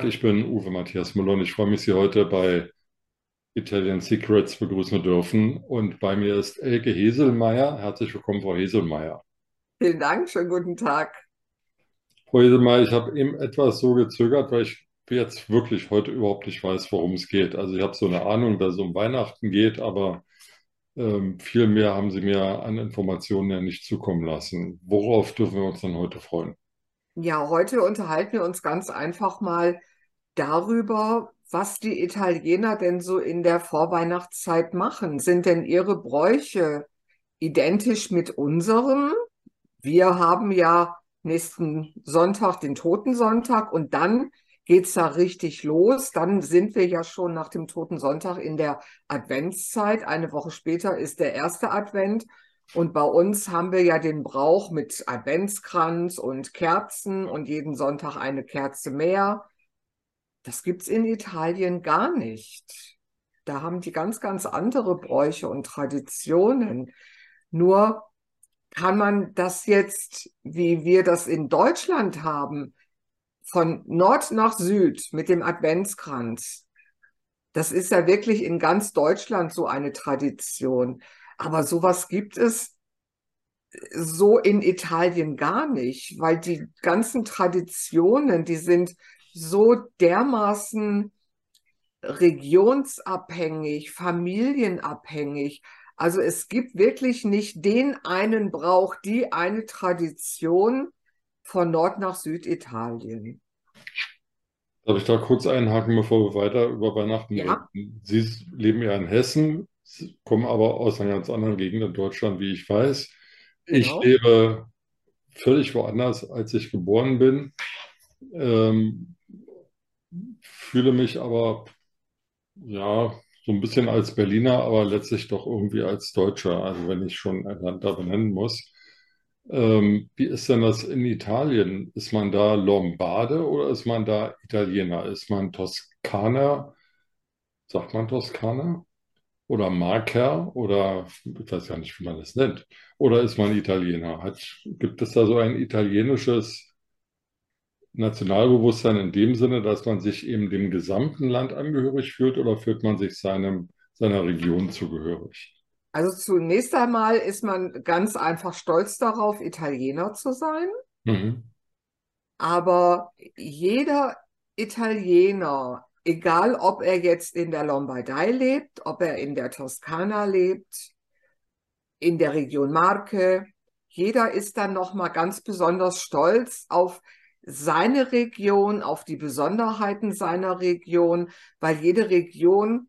Tag, ich bin Uwe Matthias Müller und ich freue mich, Sie heute bei Italian Secrets begrüßen zu dürfen. Und bei mir ist Elke Heselmeier. Herzlich willkommen, Frau Heselmeier. Vielen Dank, schönen guten Tag. Frau Heselmeier, ich habe eben etwas so gezögert, weil ich jetzt wirklich heute überhaupt nicht weiß, worum es geht. Also ich habe so eine Ahnung, dass es um Weihnachten geht, aber ähm, viel mehr haben Sie mir an Informationen ja nicht zukommen lassen. Worauf dürfen wir uns dann heute freuen? Ja, heute unterhalten wir uns ganz einfach mal darüber, was die Italiener denn so in der Vorweihnachtszeit machen. Sind denn ihre Bräuche identisch mit unseren? Wir haben ja nächsten Sonntag den Totensonntag und dann geht's da richtig los. Dann sind wir ja schon nach dem Totensonntag in der Adventszeit. Eine Woche später ist der erste Advent. Und bei uns haben wir ja den Brauch mit Adventskranz und Kerzen und jeden Sonntag eine Kerze mehr. Das gibt's in Italien gar nicht. Da haben die ganz, ganz andere Bräuche und Traditionen. Nur kann man das jetzt, wie wir das in Deutschland haben, von Nord nach Süd mit dem Adventskranz. Das ist ja wirklich in ganz Deutschland so eine Tradition. Aber sowas gibt es so in Italien gar nicht, weil die ganzen Traditionen, die sind so dermaßen regionsabhängig, familienabhängig. Also es gibt wirklich nicht den einen Brauch, die eine Tradition von Nord nach Süditalien. Darf ich da kurz einhaken, bevor wir weiter über Weihnachten Ja, reden? Sie leben ja in Hessen, kommen aber aus einer ganz anderen Gegend in Deutschland, wie ich weiß. Ich genau. lebe völlig woanders, als ich geboren bin, ähm, fühle mich aber ja so ein bisschen als Berliner, aber letztlich doch irgendwie als Deutscher, also wenn ich schon ein Land da benennen muss. Ähm, wie ist denn das in Italien? Ist man da Lombarde oder ist man da Italiener? Ist man Toskaner? Sagt man Toskaner? Oder Marker? Oder ich weiß gar nicht, wie man das nennt. Oder ist man Italiener? Hat, gibt es da so ein italienisches Nationalbewusstsein in dem Sinne, dass man sich eben dem gesamten Land angehörig fühlt oder fühlt man sich seinem, seiner Region zugehörig? Also zunächst einmal ist man ganz einfach stolz darauf, Italiener zu sein. Mhm. Aber jeder Italiener, egal ob er jetzt in der Lombardei lebt, ob er in der Toskana lebt, in der Region Marke, jeder ist dann noch mal ganz besonders stolz auf seine Region, auf die Besonderheiten seiner Region, weil jede Region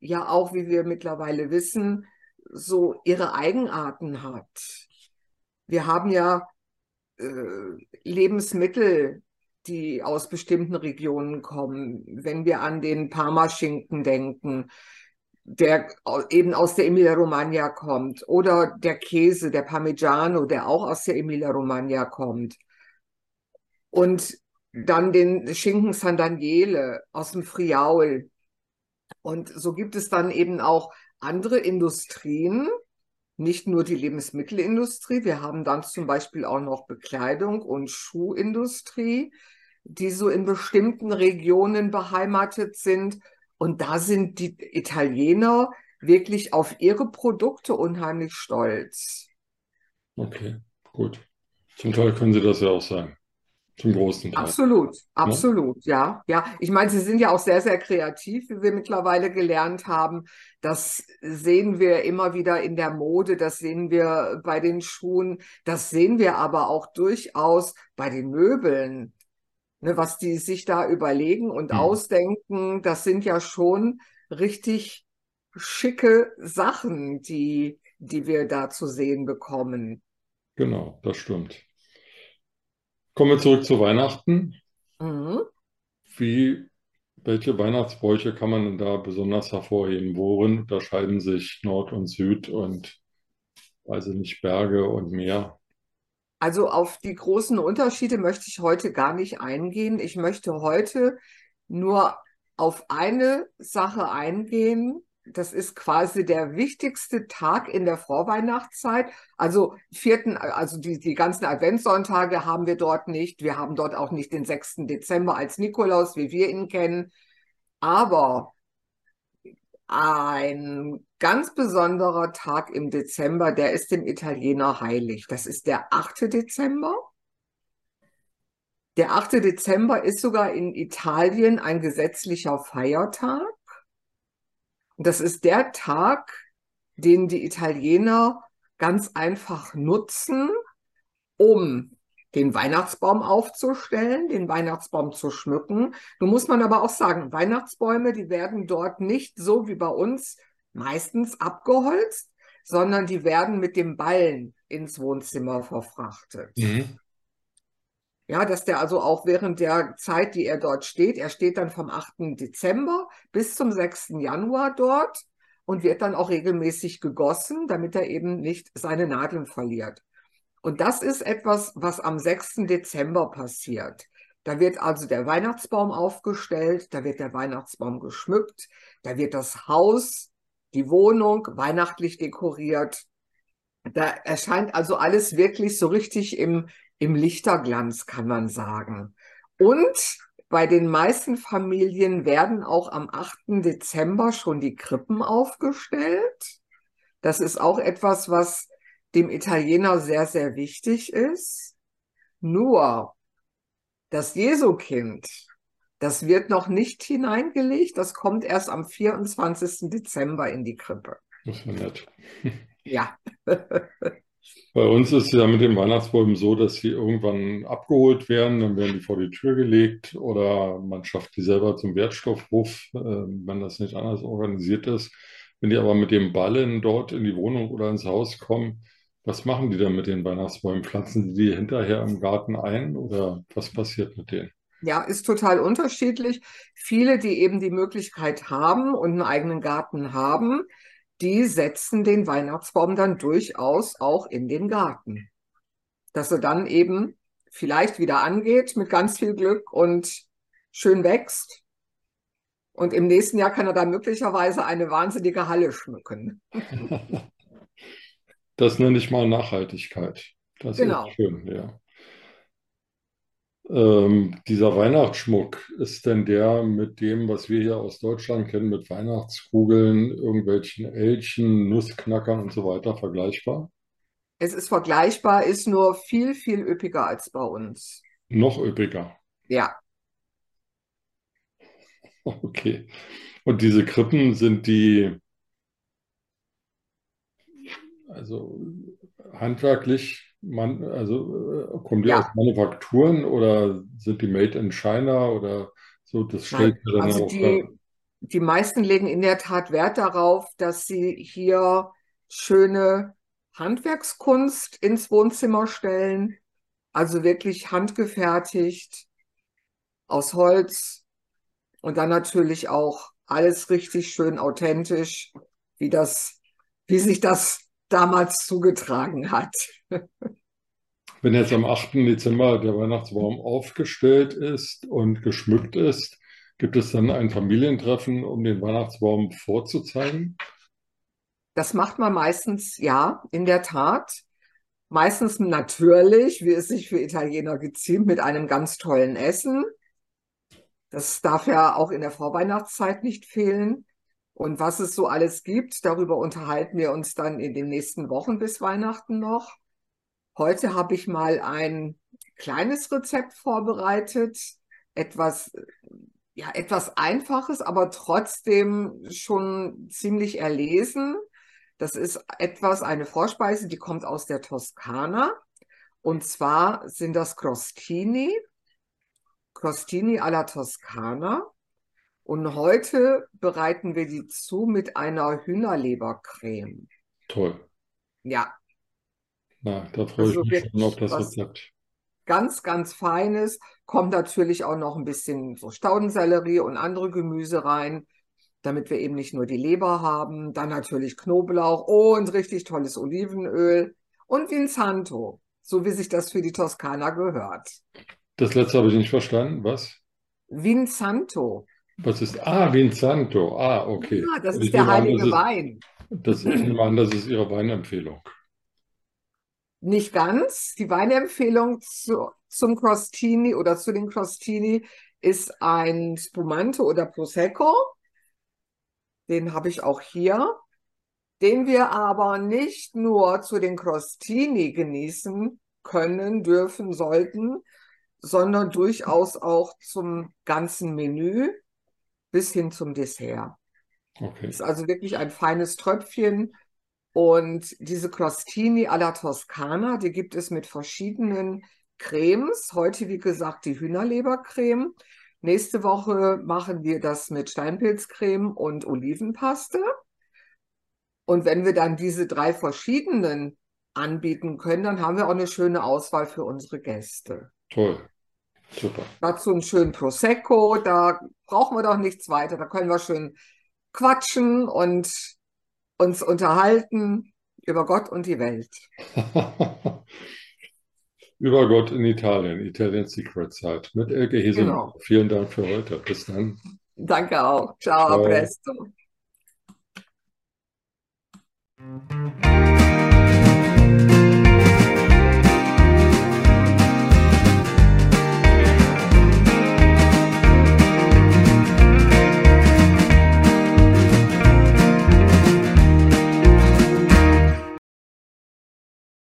ja auch, wie wir mittlerweile wissen, so ihre Eigenarten hat. Wir haben ja äh, Lebensmittel, die aus bestimmten Regionen kommen. Wenn wir an den Parmaschinken denken, der eben aus der Emilia-Romagna kommt, oder der Käse, der Parmigiano, der auch aus der Emilia-Romagna kommt. Und dann den Schinken San Daniele aus dem Friaul. Und so gibt es dann eben auch andere Industrien, nicht nur die Lebensmittelindustrie. Wir haben dann zum Beispiel auch noch Bekleidung und Schuhindustrie, die so in bestimmten Regionen beheimatet sind. Und da sind die Italiener wirklich auf ihre Produkte unheimlich stolz. Okay, gut. Zum Teil können Sie das ja auch sein. Zum großen Teil. Absolut, absolut, ja, ja. Ich meine, sie sind ja auch sehr, sehr kreativ, wie wir mittlerweile gelernt haben. Das sehen wir immer wieder in der Mode, das sehen wir bei den Schuhen, das sehen wir aber auch durchaus bei den Möbeln. Ne, was die sich da überlegen und Hm. ausdenken, das sind ja schon richtig schicke Sachen, die, die wir da zu sehen bekommen. Genau, das stimmt. Kommen wir zurück zu Weihnachten. Mhm. Wie, welche Weihnachtsbräuche kann man denn da besonders hervorheben? Worin unterscheiden sich Nord und Süd und, weiß ich nicht, Berge und Meer? Also auf die großen Unterschiede möchte ich heute gar nicht eingehen. Ich möchte heute nur auf eine Sache eingehen, das ist quasi der wichtigste Tag in der Vorweihnachtszeit. Also vierten, also die, die ganzen Adventssonntage haben wir dort nicht. Wir haben dort auch nicht den 6. Dezember als Nikolaus, wie wir ihn kennen. Aber ein ganz besonderer Tag im Dezember, der ist dem Italiener heilig. Das ist der 8. Dezember. Der 8. Dezember ist sogar in Italien ein gesetzlicher Feiertag. Das ist der Tag, den die Italiener ganz einfach nutzen, um den Weihnachtsbaum aufzustellen, den Weihnachtsbaum zu schmücken. Nun muss man aber auch sagen, Weihnachtsbäume, die werden dort nicht so wie bei uns meistens abgeholzt, sondern die werden mit dem Ballen ins Wohnzimmer verfrachtet. Mhm. Ja, dass der also auch während der Zeit, die er dort steht, er steht dann vom 8. Dezember bis zum 6. Januar dort und wird dann auch regelmäßig gegossen, damit er eben nicht seine Nadeln verliert. Und das ist etwas, was am 6. Dezember passiert. Da wird also der Weihnachtsbaum aufgestellt, da wird der Weihnachtsbaum geschmückt, da wird das Haus, die Wohnung weihnachtlich dekoriert. Da erscheint also alles wirklich so richtig im, im Lichterglanz, kann man sagen. Und bei den meisten Familien werden auch am 8. Dezember schon die Krippen aufgestellt. Das ist auch etwas, was dem Italiener sehr, sehr wichtig ist. Nur das Jesukind, das wird noch nicht hineingelegt, das kommt erst am 24. Dezember in die Krippe. Das ist nett. Ja. Bei uns ist es ja mit den Weihnachtsbäumen so, dass sie irgendwann abgeholt werden, dann werden die vor die Tür gelegt oder man schafft die selber zum Wertstoffhof, äh, wenn das nicht anders organisiert ist. Wenn die aber mit dem Ballen dort in die Wohnung oder ins Haus kommen, was machen die dann mit den Weihnachtsbäumen? Pflanzen die die hinterher im Garten ein oder was passiert mit denen? Ja, ist total unterschiedlich. Viele, die eben die Möglichkeit haben und einen eigenen Garten haben, die setzen den Weihnachtsbaum dann durchaus auch in den Garten. Dass er dann eben vielleicht wieder angeht mit ganz viel Glück und schön wächst. Und im nächsten Jahr kann er dann möglicherweise eine wahnsinnige Halle schmücken. Das nenne ich mal Nachhaltigkeit. Das genau. ist schön, ja. Ähm, dieser Weihnachtsschmuck, ist denn der mit dem, was wir hier aus Deutschland kennen, mit Weihnachtskugeln, irgendwelchen Elchen, Nussknackern und so weiter vergleichbar? Es ist vergleichbar, ist nur viel, viel üppiger als bei uns. Noch üppiger. Ja. Okay. Und diese Krippen sind die also handwerklich, man, also äh, kommen die Ja. aus Manufakturen oder sind die made in China oder so? Das stellt Nein, dann also auch die, die meisten legen in der Tat Wert darauf, dass sie hier schöne Handwerkskunst ins Wohnzimmer stellen. Also wirklich handgefertigt aus Holz und dann natürlich auch alles richtig schön authentisch, wie das, wie sich das damals zugetragen hat. Wenn jetzt am 8. Dezember der Weihnachtsbaum aufgestellt ist und geschmückt ist, gibt es dann ein Familientreffen, um den Weihnachtsbaum vorzuzeigen? Das macht man meistens, ja, in der Tat. Meistens natürlich, wie es sich für Italiener geziemt, mit einem ganz tollen Essen. Das darf ja auch in der Vorweihnachtszeit nicht fehlen. Und was es so alles gibt, darüber unterhalten wir uns dann in den nächsten Wochen bis Weihnachten noch. Heute habe ich mal ein kleines Rezept vorbereitet, etwas, ja, etwas Einfaches, aber trotzdem schon ziemlich erlesen. Das ist etwas, eine Vorspeise, die kommt aus der Toskana. Und zwar sind das Crostini, Crostini alla Toskana. Und heute bereiten wir die zu mit einer Hühnerlebercreme. Toll. Ja, Na, da freue Also ich mich schon auf das Rezept. ganz, ganz feines. Kommt natürlich auch noch ein bisschen so Staudensellerie und andere Gemüse rein, damit wir eben nicht nur die Leber haben. Dann natürlich Knoblauch und richtig tolles Olivenöl und Vinsanto, so wie sich das für die Toskana gehört. Das letzte habe ich nicht verstanden. Was? Vinsanto, Was ist? Ah, Vinsanto. Ah, okay. Ja, das Und ist ich der nehme an, heilige ist, Wein. das, ich nehme an, das ist Ihre Weinempfehlung. Nicht ganz. Die Weinempfehlung zu, zum Crostini oder zu den Crostini ist ein Spumante oder Prosecco. Den habe ich auch hier. Den wir aber nicht nur zu den Crostini genießen können, dürfen, sollten, sondern durchaus auch zum ganzen Menü bis hin zum Dessert. Okay. Ist also wirklich ein feines Tröpfchen. Und diese Crostini alla Toscana, die gibt es mit verschiedenen Cremes. Heute, wie gesagt, die Hühnerlebercreme. Nächste Woche machen wir das mit Steinpilzcreme und Olivenpaste. Und wenn wir dann diese drei verschiedenen anbieten können, dann haben wir auch eine schöne Auswahl für unsere Gäste. Toll. Super. Dazu einen schönen Prosecco, da brauchen wir doch nichts weiter. Da können wir schön quatschen und uns unterhalten über Gott und die Welt. über Gott in Italien, Italian Secret Zeit mit Elke Hesel. Genau. Vielen Dank für heute. Bis dann. Danke auch. Ciao, Ciao. presto.